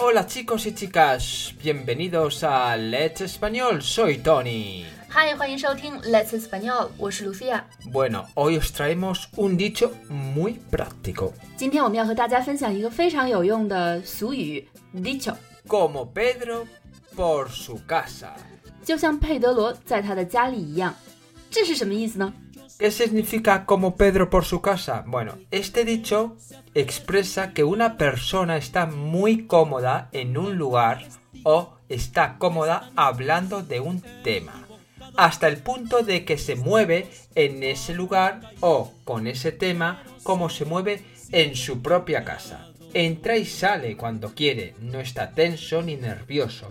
Hola chicos y chicas, bienvenidos a Let's Español, soy Tony. 嗨，欢迎收听 Let's Español，我是 Lucia。 Bueno, hoy os traemos un dicho muy práctico. 今天我们要和大家分享一个非常有用的俗语 dicho， Como Pedro por su casa. 就像佩德罗在他的家里一样。这是什么意思呢？ ¿Qué significa como Pedro por su casa? Bueno, este dicho expresa que una persona está muy cómoda en un lugar o está cómoda hablando de un tema, hasta el punto de que se mueve en ese lugar o con ese tema como se mueve en su propia casa. Entra y sale cuando quiere, no está tenso ni nervioso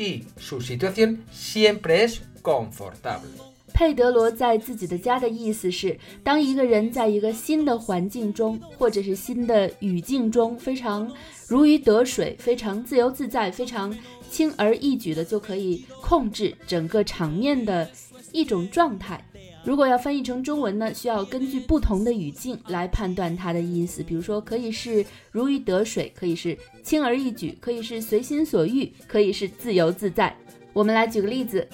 y su situación siempre es confortable. 佩德罗在自己的家的意思是，当一个人在一个新的环境中，或者是新的语境中，非常如鱼得水，非常自由自在，非常轻而易举的就可以控制整个场面的一种状态。如果要翻译成中文呢，需要根据不同的语境来判断它的意思。比如说，可以是如鱼得水，可以是轻而易举，可以是随心所欲，可以是自由自在。我们来举个例子。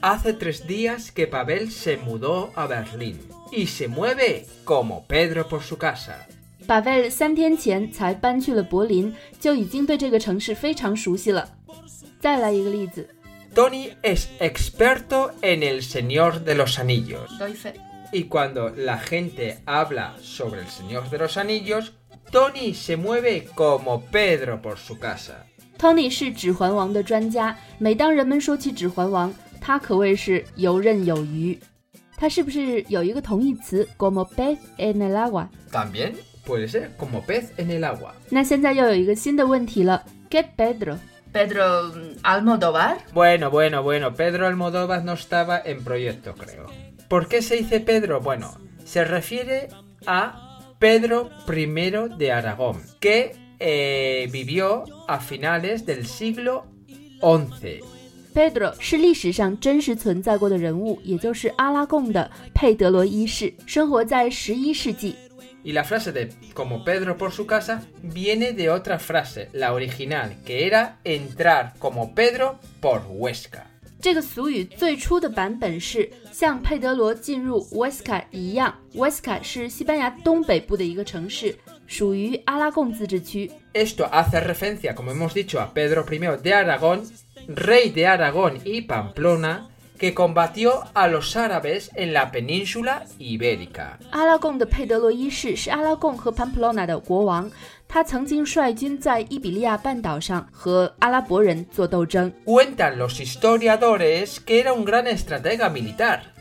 Hace tres días que Pavel se mudó a Berlín y se mueve como Pedro por su casa. 巴维尔三天前才搬去了柏林，就已经对这个城市非常熟悉了。再来一个例子，Tony es experto en el Señor de los Anillos 高一菲。 y cuando la gente habla sobre el Señor de los Anillos, Tony se mueve como Pedro por su casa. Tony 是《指环王》的专家，每当人们说起《指环王》，他可谓是游刃有余。他是不是有一个同义词 como pez en el agua？ También puede ser como pez en el agua. 那现在又有一个新的问题了，¿Qué Pedro？ Pedro Almodóvar. Bueno, bueno, bueno, Pedro Almodóvar no estaba en proyecto, creo. ¿Por qué se dice Pedro? Bueno, se refiere a Pedro I de Aragón, que eh, vivió a finales del siglo XI. Pedro 是历史上真实存在过的人物，也就是阿拉贡的佩德罗一世，生活在十一世纪。 Y la frase de como Pedro por su casa viene de otra frase, la original, que era entrar como Pedro por Huesca. 这个俗语最初的版本是像佩德罗进入 Huesca 一样，Huesca 是西班牙东北部的一个城市，属于阿拉贡自治区。 Esto hace referencia, como hemos dicho, a Pedro I de Aragón, rey de Aragón y Pamplona, que combatió a los árabes en la península ibérica. 阿拉贡的佩德罗一世是阿拉贡和 Pamplona 的国王，他曾经率军在伊比利亚半岛上和阿拉伯人做斗争。 Cuentan los historiadores que era un gran estratega militar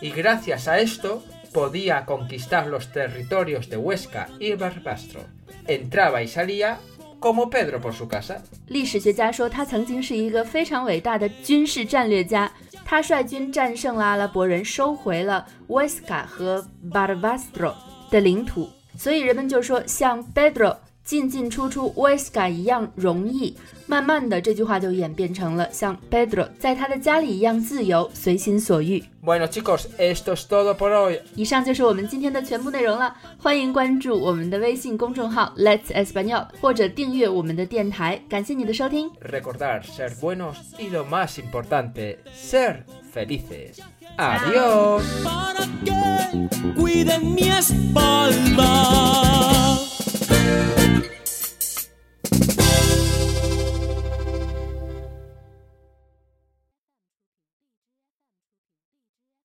y gracias a esto podía conquistar los territorios de Huesca y Barbastro. Entraba y salía como Pedro por su casa. 历史学家说，他曾经是一个非常伟大的军事战略家。他率军战胜了阿拉伯人，收回了 Huesca 和 Barbastro 的领土，所以人们就说像 Pedro 进进出出 Huesca 一样容易。慢慢的，这句话就演变成了像 Pedro 在他的家里一样自由，随心所欲。 Bueno chicos, esto es todo por hoy. 以上就是我们今天的全部内容了。欢迎关注我们的微信公众号 Let's Español，或者订阅我们的电台。感谢你的收听。 recordar ser buenos y lo más importante, ser felices. Adiós. para que cuiden mi espalda. Thank you.